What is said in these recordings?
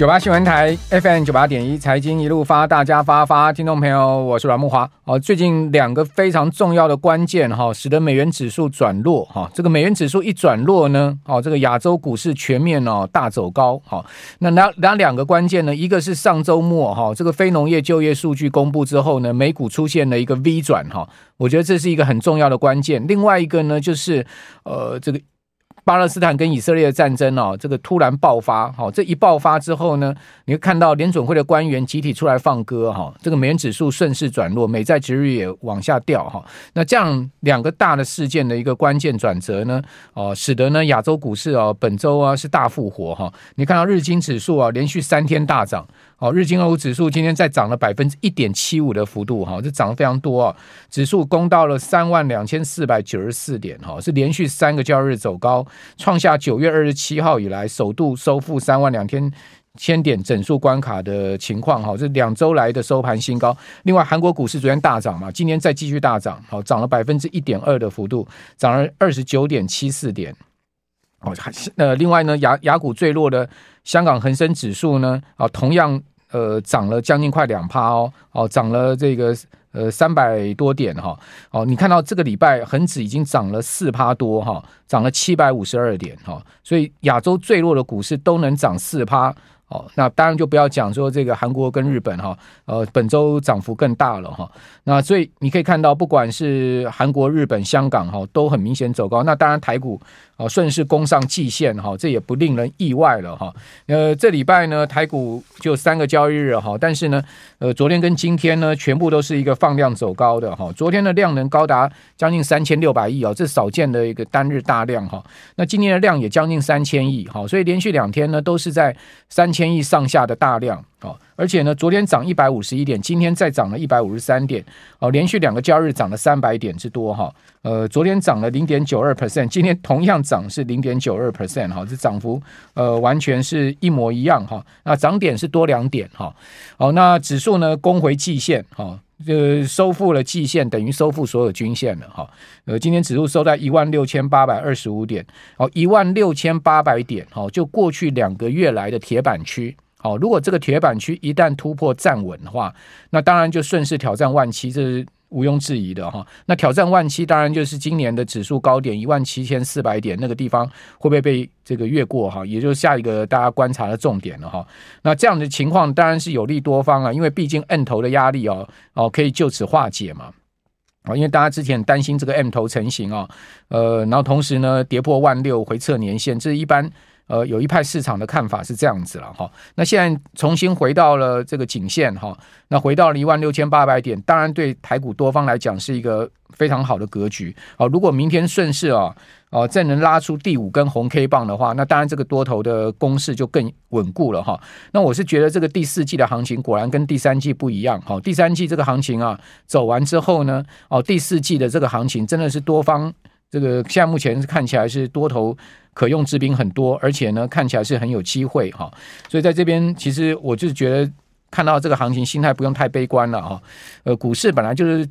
九八新闻台 FM 九八点一财经一路发，大家发发，听众朋友，我是阮慕华。哦，最近两个非常重要的关键哈，使得美元指数转弱哈。这个美元指数一转弱呢，哦，这个亚洲股市全面哦大走高。好，那哪哪两个关键呢？一个是上周末哈，这个非农业就业数据公布之后呢，美股出现了一个 V 转哈，我觉得这是一个很重要的关键。另外一个呢，就是呃这个。巴勒斯坦跟以色列的战争哦，这个突然爆发，好，这一爆发之后呢，你会看到联准会的官员集体出来放歌，哈，这个美元指数顺势转弱，美债值率也往下掉，哈，那这样两个大的事件的一个关键转折呢，哦，使得呢亚洲股市哦本周啊是大复活，哈，你看到日经指数啊连续三天大涨。好，日经欧指数今天再涨了百分之一点七五的幅度，哈，这涨得非常多啊！指数攻到了三万两千四百九十四点，哈，是连续三个交易日走高，创下九月二十七号以来首度收复三万两千千点整数关卡的情况，哈，这两周来的收盘新高。另外，韩国股市昨天大涨嘛，今天再继续大涨，好，涨了百分之一点二的幅度，涨了二十九点七四点。哦，还是呃，另外呢，雅雅股最弱的香港恒生指数呢，啊，同样。呃，涨了将近快两趴哦，哦，涨了这个呃三百多点哈，哦，你看到这个礼拜恒指已经涨了四趴多哈，涨了七百五十二点哈，所以亚洲最弱的股市都能涨四趴。哦，那当然就不要讲说这个韩国跟日本哈，呃，本周涨幅更大了哈。那所以你可以看到，不管是韩国、日本、香港哈，都很明显走高。那当然台股啊顺势攻上季线哈，这也不令人意外了哈。呃，这礼拜呢，台股就三个交易日哈，但是呢，呃，昨天跟今天呢，全部都是一个放量走高的哈。昨天的量能高达将近三千六百亿哦，这少见的一个单日大量哈。那今天的量也将近三千亿哈，所以连续两天呢都是在三千。千亿上下的大量哦，而且呢，昨天涨一百五十一点，今天再涨了一百五十三点哦，连续两个交易日涨了三百点之多哈。呃，昨天涨了零点九二 percent，今天同样涨是零点九二 percent 哈，这涨幅呃完全是一模一样哈。那涨点是多两点哈。好，那指数呢攻回季线哈，呃，收复了季线，等于收复所有均线了哈。呃，今天指数收在一万六千八百二十五点，哦，一万六千八百点，哦，就过去两个月来的铁板区，好，如果这个铁板区一旦突破站稳的话，那当然就顺势挑战万七，这是。毋庸置疑的哈，那挑战万七当然就是今年的指数高点一万七千四百点那个地方会不会被这个越过哈？也就是下一个大家观察的重点了哈。那这样的情况当然是有利多方啊，因为毕竟 M 头的压力哦哦可以就此化解嘛啊，因为大家之前担心这个 M 头成型啊，呃，然后同时呢跌破万六回撤年线，这一般。呃，有一派市场的看法是这样子了哈，那现在重新回到了这个颈线哈，那回到了一万六千八百点，当然对台股多方来讲是一个非常好的格局哦。如果明天顺势啊，哦再能拉出第五根红 K 棒的话，那当然这个多头的攻势就更稳固了哈。那我是觉得这个第四季的行情果然跟第三季不一样哈，第三季这个行情啊走完之后呢，哦第四季的这个行情真的是多方这个现在目前看起来是多头。可用之兵很多，而且呢，看起来是很有机会哈。所以在这边，其实我就觉得看到这个行情，心态不用太悲观了哈。呃，股市本来就是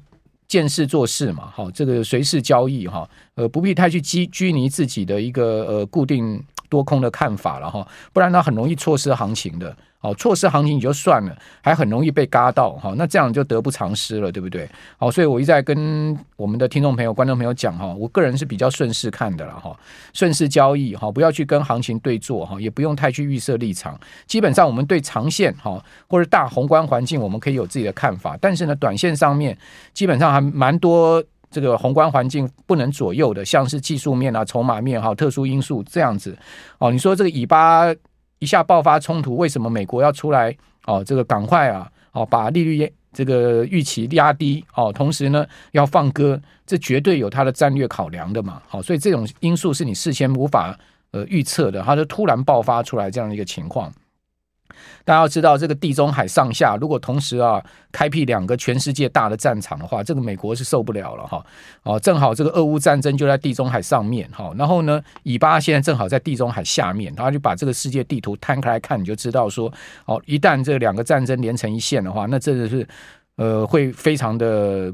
见事做事嘛，哈，这个随势交易哈，呃，不必太去拘拘泥自己的一个呃固定多空的看法了哈，不然它很容易错失行情的。好，错失行情你就算了，还很容易被嘎到，哈，那这样就得不偿失了，对不对？好，所以我一再跟我们的听众朋友、观众朋友讲，哈，我个人是比较顺势看的了，哈，顺势交易，哈，不要去跟行情对做，哈，也不用太去预设立场。基本上，我们对长线，哈，或者大宏观环境，我们可以有自己的看法，但是呢，短线上面基本上还蛮多这个宏观环境不能左右的，像是技术面啊、筹码面哈、特殊因素这样子。哦，你说这个以巴。一下爆发冲突，为什么美国要出来？哦，这个赶快啊，哦，把利率这个预期压低哦，同时呢要放鸽，这绝对有它的战略考量的嘛。好，所以这种因素是你事先无法呃预测的，它就突然爆发出来这样一个情况。大家要知道，这个地中海上下如果同时啊开辟两个全世界大的战场的话，这个美国是受不了了哈。哦，正好这个俄乌战争就在地中海上面哈，然后呢，以巴现在正好在地中海下面，然后就把这个世界地图摊开来看，你就知道说，哦，一旦这两个战争连成一线的话，那真的是呃会非常的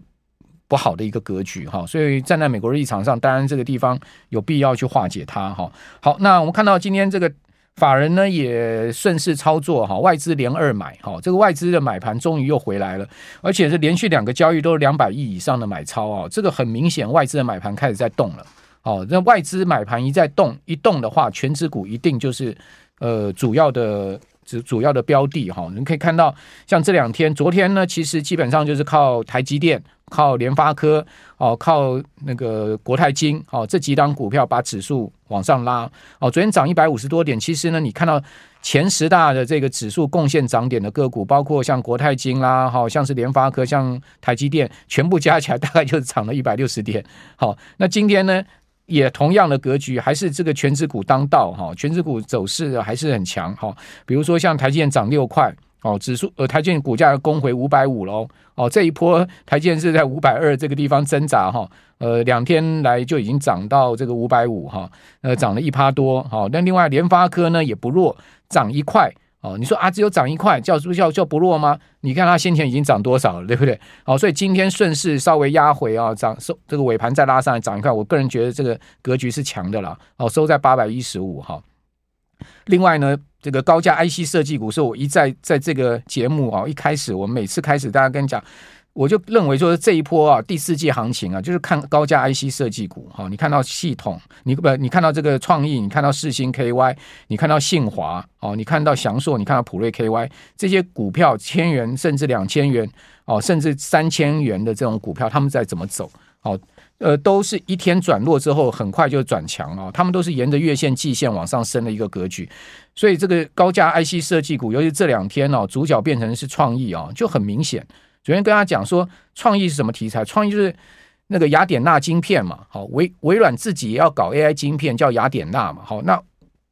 不好的一个格局哈。所以站在美国的立场上，当然这个地方有必要去化解它哈。好，那我们看到今天这个。法人呢也顺势操作哈，外资连二买哈，这个外资的买盘终于又回来了，而且是连续两个交易都是两百亿以上的买超啊，这个很明显外资的买盘开始在动了。哦，那外资买盘一再动一动的话，全指股一定就是呃主要的主主要的标的哈。你可以看到，像这两天，昨天呢，其实基本上就是靠台积电。靠联发科哦，靠那个国泰金哦，这几档股票把指数往上拉哦。昨天涨一百五十多点，其实呢，你看到前十大的这个指数贡献涨点的个股，包括像国泰金啦，好像是联发科、像台积电，全部加起来大概就是涨了一百六十点。好，那今天呢，也同样的格局，还是这个权值股当道哈，权值股走势还是很强哈。比如说像台积电涨六块。哦，指数呃，台积电股价要攻回五百五喽。哦，这一波台积电是在五百二这个地方挣扎哈。呃，两天来就已经涨到这个五百五哈，呃，涨了一趴多。好，那另外联发科呢也不弱，涨一块。哦，你说啊，只有涨一块，叫是不叫叫不弱吗？你看它先前已经涨多少了，对不对？好，所以今天顺势稍微压回啊，涨收这个尾盘再拉上来涨一块。我个人觉得这个格局是强的了。哦，收在八百一十五哈。另外呢。这个高价 IC 设计股是我一再在这个节目啊，一开始我每次开始大家跟你讲，我就认为说这一波啊第四季行情啊，就是看高价 IC 设计股哈。你看到系统，你不你看到这个创意，你看到世星 KY，你看到信华哦，你看到祥硕，你看到普瑞 KY 这些股票千元甚至两千元哦，甚至三千元的这种股票，他们在怎么走？哦。呃，都是一天转弱之后，很快就转强了。他们都是沿着月线、季线往上升的一个格局，所以这个高价 IC 设计股，尤其这两天哦，主角变成是创意啊，就很明显。昨天跟他讲说，创意是什么题材？创意就是那个雅典娜晶片嘛。好，微微软自己也要搞 AI 晶片，叫雅典娜嘛。好，那。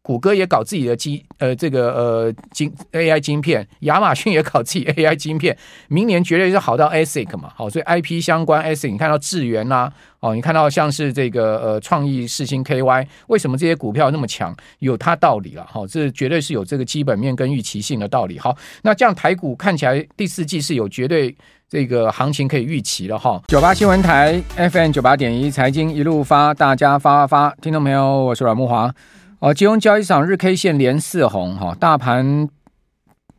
谷歌也搞自己的晶呃这个呃晶 AI 晶片，亚马逊也搞自己 AI 晶片，明年绝对是好到 ASIC 嘛，好，所以 IP 相关 ASIC，你看到智原呐，哦，你看到像是这个呃创意四星 KY，为什么这些股票那么强？有它道理了，好，这绝对是有这个基本面跟预期性的道理。好，那这样台股看起来第四季是有绝对这个行情可以预期了哈。九八新闻台 FM 九八点一财经一路发，大家发发发，听众朋友，我是阮慕华。哦，金融交易场日 K 线连四红哈，大盘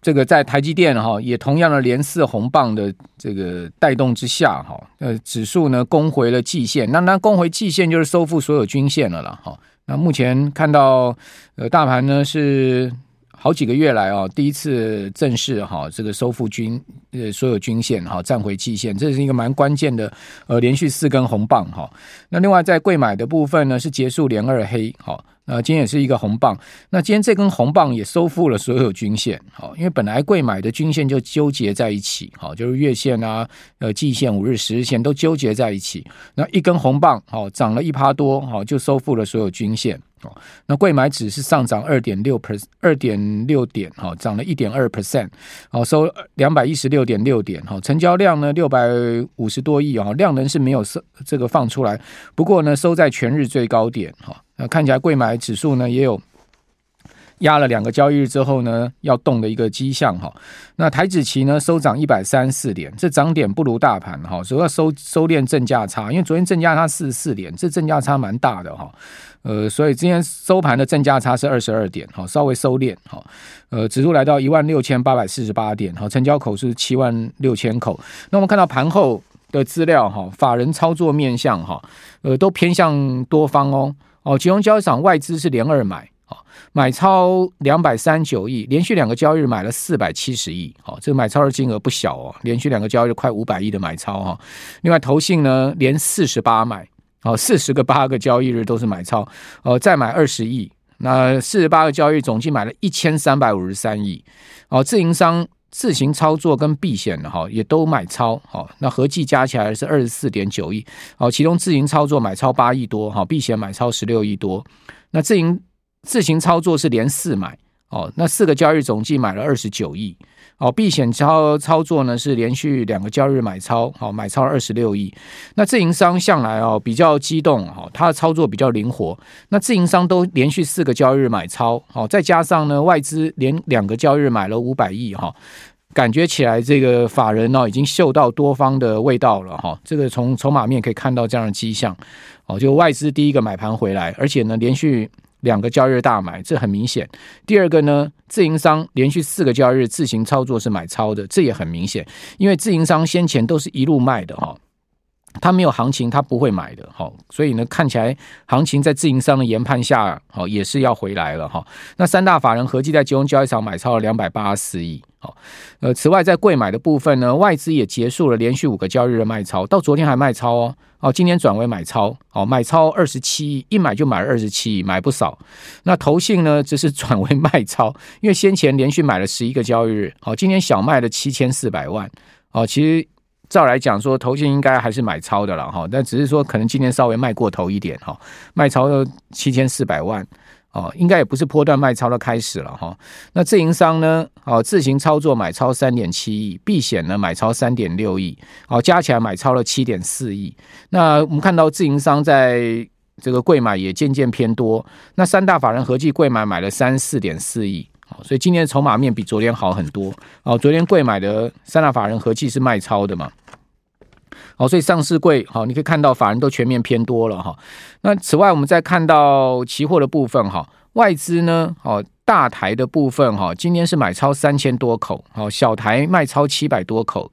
这个在台积电哈也同样的连四红棒的这个带动之下哈，呃，指数呢攻回了季线，那那攻回季线就是收复所有均线了了哈。那目前看到呃大盘呢是好几个月来哦第一次正式哈这个收复均呃所有均线哈站回季线，这是一个蛮关键的呃连续四根红棒哈。那另外在贵买的部分呢是结束连二黑哈哈。呃，今天也是一个红棒。那今天这根红棒也收复了所有均线，好，因为本来贵买的均线就纠结在一起，好，就是月线啊、呃季线、五日、十日线都纠结在一起。那一根红棒，好，涨了一趴多，好，就收复了所有均线。哦那贵买指是上涨二点六 per 二点六点，哈，涨了一点二 percent，好，收两百一十六点六点，哈，成交量呢六百五十多亿，哈，量能是没有收这个放出来，不过呢收在全日最高点，哈。那看起来贵买指数呢也有压了两个交易日之后呢要动的一个迹象哈。那台指期呢收涨一百三四点，这涨点不如大盘哈，主要收收敛正价差，因为昨天正价差四十四点，这正价差蛮大的哈。呃，所以今天收盘的正价差是二十二点哈，稍微收敛哈。呃，指数来到一万六千八百四十八点哈，成交口是七万六千口。那我们看到盘后的资料哈，法人操作面向哈，呃，都偏向多方哦。哦，金融交易场外资是连二买，哦，买超两百三九亿，连续两个交易日买了四百七十亿，哦，这个买超的金额不小哦，连续两个交易日快五百亿的买超哈。另外投信呢，连四十八买，哦，四十个八个交易日都是买超，哦，再买二十亿，那四十八个交易总计买了一千三百五十三亿，哦，自营商。自行操作跟避险的哈，也都买超好，那合计加起来是二十四点九亿，好，其中自行操作买超八亿多，哈，避险买超十六亿多，那自营自行操作是连四买，哦，那四个交易总计买了二十九亿。哦，避险操操作呢是连续两个交易日买超，好，买超二十六亿。那自营商向来哦比较激动，哈，他的操作比较灵活。那自营商都连续四个交易日买超，好，再加上呢外资连两个交易日买了五百亿，哈，感觉起来这个法人呢已经嗅到多方的味道了，哈。这个从筹码面可以看到这样的迹象，哦，就外资第一个买盘回来，而且呢连续。两个交易日大买，这很明显。第二个呢，自营商连续四个交易日自行操作是买超的，这也很明显，因为自营商先前都是一路卖的哈。他没有行情，他不会买的，好，所以呢，看起来行情在自营商的研判下，好，也是要回来了哈。那三大法人合计在金融交易场买超了两百八十四亿，呃，此外在贵买的部分呢，外资也结束了连续五个交易日卖超，到昨天还卖超哦，哦，今天转为买超，哦，买超二十七亿，一买就买了二十七亿，买不少。那投信呢，则是转为卖超，因为先前连续买了十一个交易日，好，今天小卖了七千四百万，哦，其实。照来讲说，投信应该还是买超的了哈，但只是说可能今天稍微卖过头一点哈，卖超了七千四百万哦，应该也不是波段卖超的开始了哈。那自营商呢？哦，自行操作买超三点七亿，避险呢买超三点六亿，哦，加起来买超了七点四亿。那我们看到自营商在这个贵买也渐渐偏多，那三大法人合计贵买买了三四点四亿。所以今天的筹码面比昨天好很多哦。昨天贵买的三大法人合计是卖超的嘛？好，所以上市柜好，你可以看到法人都全面偏多了哈。那此外，我们再看到期货的部分哈，外资呢，哦，大台的部分哈，今天是买超三千多口，好，小台卖超七百多口，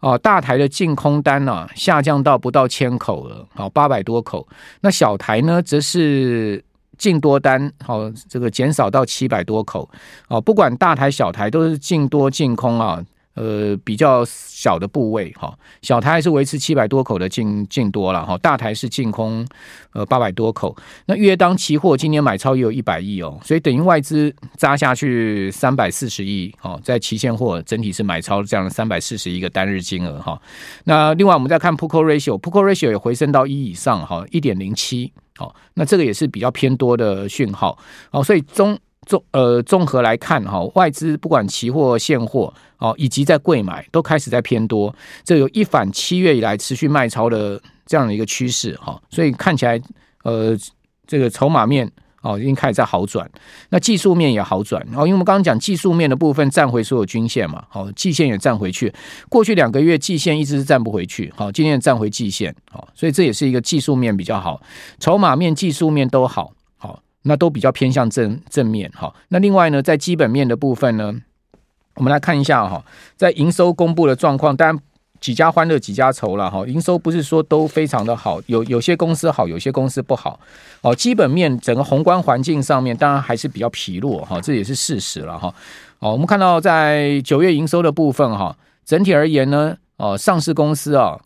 哦，大台的净空单呢下降到不到千口了，好，八百多口。那小台呢，则是。净多单，好，这个减少到七百多口，哦，不管大台小台都是净多净空啊，呃，比较小的部位哈，小台还是维持七百多口的净净多了哈，大台是净空，呃，八百多口。那约当期货今年买超也有一百亿哦，所以等于外资扎下去三百四十亿哦，在期现货整体是买超这样的三百四十亿个单日金额哈。那另外我们再看 Put Call Ratio，Put Call Ratio 也回升到一以上哈，一点零七。好，那这个也是比较偏多的讯号。好，所以中综呃综合来看哈，外资不管期货、现货，哦，以及在柜买都开始在偏多，这有一反七月以来持续卖超的这样的一个趋势哈。所以看起来呃这个筹码面。哦，已经开始在好转，那技术面也好转。哦，因为我们刚刚讲技术面的部分站回所有均线嘛，好，季线也站回去。过去两个月季线一直是站不回去，好，今天也站回季线，好，所以这也是一个技术面比较好，筹码面、技术面都，好，那都比较偏向正正面，哈。那另外呢，在基本面的部分呢，我们来看一下哈，在营收公布的状况，当然。几家欢乐几家愁了哈，营收不是说都非常的好，有有些公司好，有些公司不好哦。基本面整个宏观环境上面，当然还是比较疲弱哈，这也是事实了哈。哦，我们看到在九月营收的部分哈，整体而言呢，哦，上市公司啊，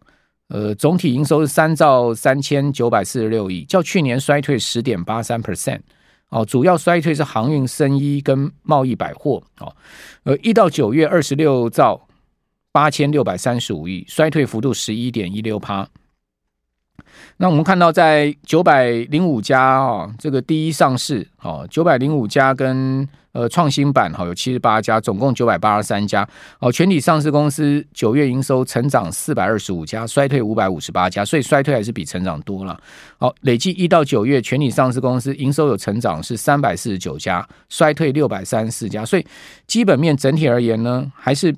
呃，总体营收是三兆三千九百四十六亿，较去年衰退十点八三 percent 哦，主要衰退是航运、生医跟贸易百货哦，呃，一到九月二十六兆。八千六百三十五亿，衰退幅度十一点一六趴。那我们看到，在九百零五家啊，这个第一上市哦，九百零五家跟呃创新板哈有七十八家，总共九百八十三家哦。全体上市公司九月营收成长四百二十五家，衰退五百五十八家，所以衰退还是比成长多了。好，累计一到九月全体上市公司营收有成长是三百四十九家，衰退六百三十四家，所以基本面整体而言呢，还是。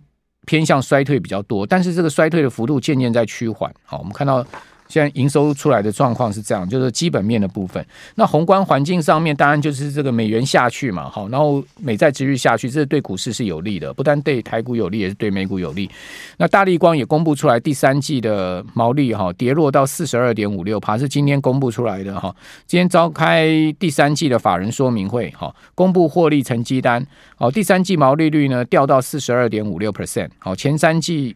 偏向衰退比较多，但是这个衰退的幅度渐渐在趋缓。好，我们看到。现在营收出来的状况是这样，就是基本面的部分。那宏观环境上面，当然就是这个美元下去嘛，好，然后美债殖率下去，这是对股市是有利的，不但对台股有利，也是对美股有利。那大立光也公布出来第三季的毛利哈，跌落到四十二点五六趴，是今天公布出来的哈。今天召开第三季的法人说明会哈，公布获利成绩单，好，第三季毛利率呢掉到四十二点五六 percent，好，前三季。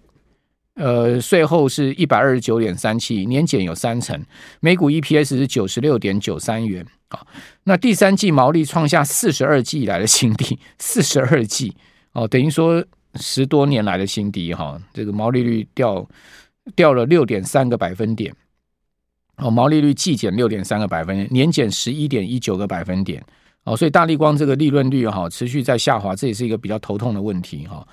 呃，税后是一百二十九点三七，年减有三成，每股 EPS 是九十六点九三元啊。那第三季毛利创下四十二季以来的新低，四十二季哦，等于说十多年来的新低哈。这个毛利率掉掉了六点三个百分点，哦，毛利率季减六点三个百分点，年减十一点一九个百分点哦，所以大立光这个利润率哈持续在下滑，这也是一个比较头痛的问题哈。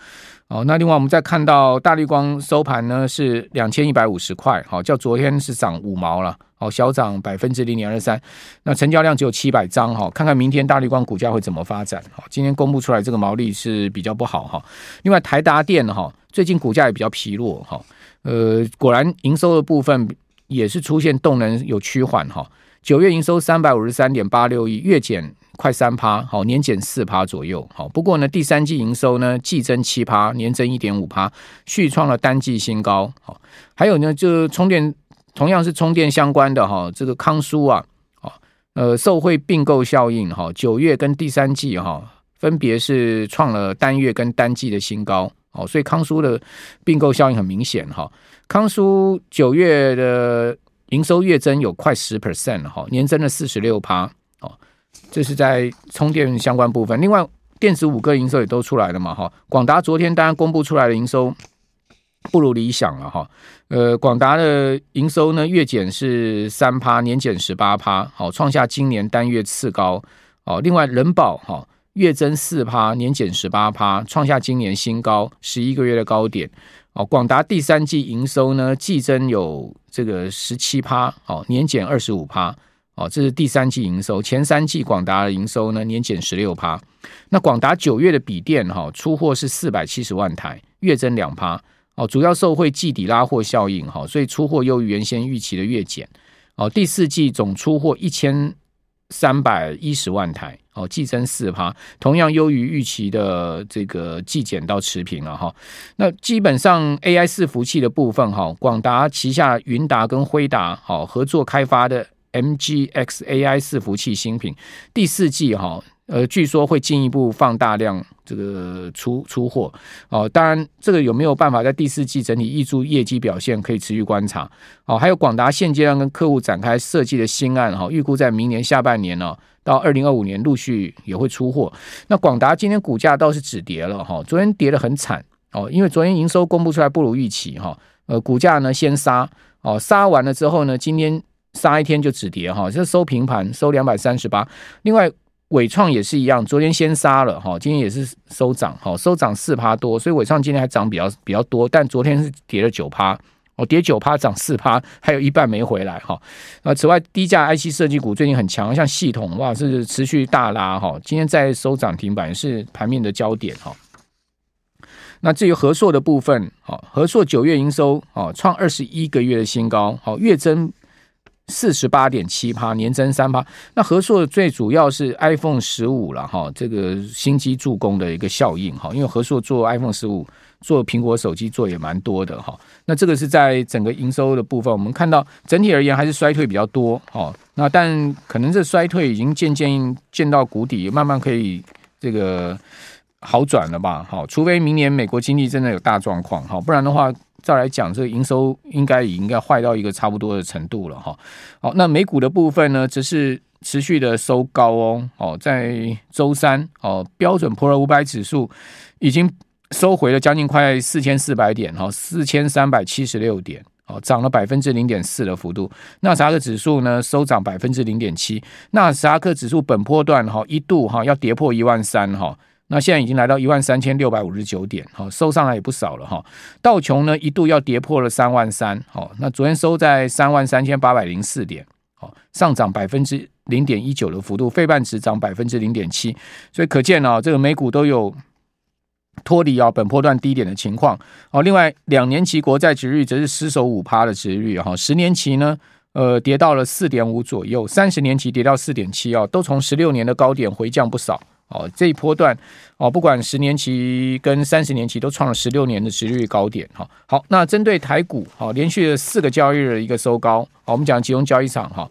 那另外我们再看到大立光收盘呢是两千一百五十块，好，较昨天是涨五毛了，好，小涨百分之零点二三。那成交量只有七百张，哈，看看明天大立光股价会怎么发展。好，今天公布出来这个毛利是比较不好哈。另外台达电哈，最近股价也比较疲弱哈，呃，果然营收的部分也是出现动能有趋缓哈。九月营收三百五十三点八六亿，月减快三趴，好，年减四趴左右，好。不过呢，第三季营收呢，季增七趴，年增一点五趴，续创了单季新高，好。还有呢，就充电，同样是充电相关的哈，这个康舒啊，呃，受惠并购效应哈，九月跟第三季哈，分别是创了单月跟单季的新高，哦，所以康舒的并购效应很明显哈。康舒九月的。营收月增有快十 percent 哈，年增了四十六趴哦，这是在充电相关部分。另外，电子五个营收也都出来了嘛哈。广达昨天当然公布出来的营收不如理想了哈。呃，广达的营收呢月减是三趴，年减十八趴，好，创下今年单月次高哦。另外，人保哈月增四趴，年减十八趴，创下今年新高，十一个月的高点。哦，广达第三季营收呢，季增有这个十七趴，哦，年减二十五趴，哦，这是第三季营收。前三季广达的营收呢，年减十六趴。那广达九月的笔电哈出货是四百七十万台，月增两趴，哦，主要受惠季底拉货效应哈，所以出货优于原先预期的月减。哦，第四季总出货一千三百一十万台。哦，季增四趴，同样优于预期的这个季减到持平了哈。那基本上 AI 伺服器的部分哈，广达旗下云达跟辉达好合作开发的 MGX AI 伺服器新品，第四季哈。呃，据说会进一步放大量这个出出货哦。当然，这个有没有办法在第四季整体挹注业绩表现，可以持续观察哦。还有广达现阶段跟客户展开设计的新案哈，预估在明年下半年呢，到二零二五年陆续也会出货。那广达今天股价倒是止跌了哈，昨天跌得很惨哦，因为昨天营收公布出来不如预期哈，呃，股价呢先杀哦，杀完了之后呢，今天杀一天就止跌哈，就收平盘，收两百三十八。另外。纬创也是一样，昨天先杀了哈，今天也是收涨哈，收涨四趴多，所以纬创今天还涨比较比较多，但昨天是跌了九趴，哦，跌九趴涨四趴，还有一半没回来哈。那，此外，低价 IC 设计股最近很强，像系统哇是持续大拉哈，今天在收涨停板是盘面的焦点哈。那至于和硕的部分，好，和硕九月营收啊创二十一个月的新高，好，月增。四十八点七趴，年增三趴。那和硕最主要是 iPhone 十五了哈，这个新机助攻的一个效应哈。因为和硕做 iPhone 十五，做苹果手机做也蛮多的哈。那这个是在整个营收的部分，我们看到整体而言还是衰退比较多哈。那但可能这衰退已经渐渐见到谷底，慢慢可以这个好转了吧？好，除非明年美国经济真的有大状况哈，不然的话。再来讲，这个营收应该也应该坏到一个差不多的程度了哈。好，那美股的部分呢，只是持续的收高哦。哦，在周三哦，标准普尔五百指数已经收回了将近快四千四百点哈，四千三百七十六点哦，涨了百分之零点四的幅度。纳斯达克指数呢，收涨百分之零点七。纳斯达克指数本波段哈一度哈要跌破一万三哈。那现在已经来到一万三千六百五十九点，好，收上来也不少了哈。道琼呢一度要跌破了三万三，好，那昨天收在三万三千八百零四点，好，上涨百分之零点一九的幅度，费半指涨百分之零点七，所以可见啊，这个美股都有脱离啊本波段低点的情况。好，另外两年期国债殖率则是失守五趴的殖率哈，十年期呢呃跌到了四点五左右，三十年期跌到四点七啊，都从十六年的高点回降不少。哦，这一波段哦，不管十年期跟三十年期都创了十六年的殖利率高点哈。好，那针对台股，好，连续四个交易日的一个收高，好，我们讲集中交易场哈，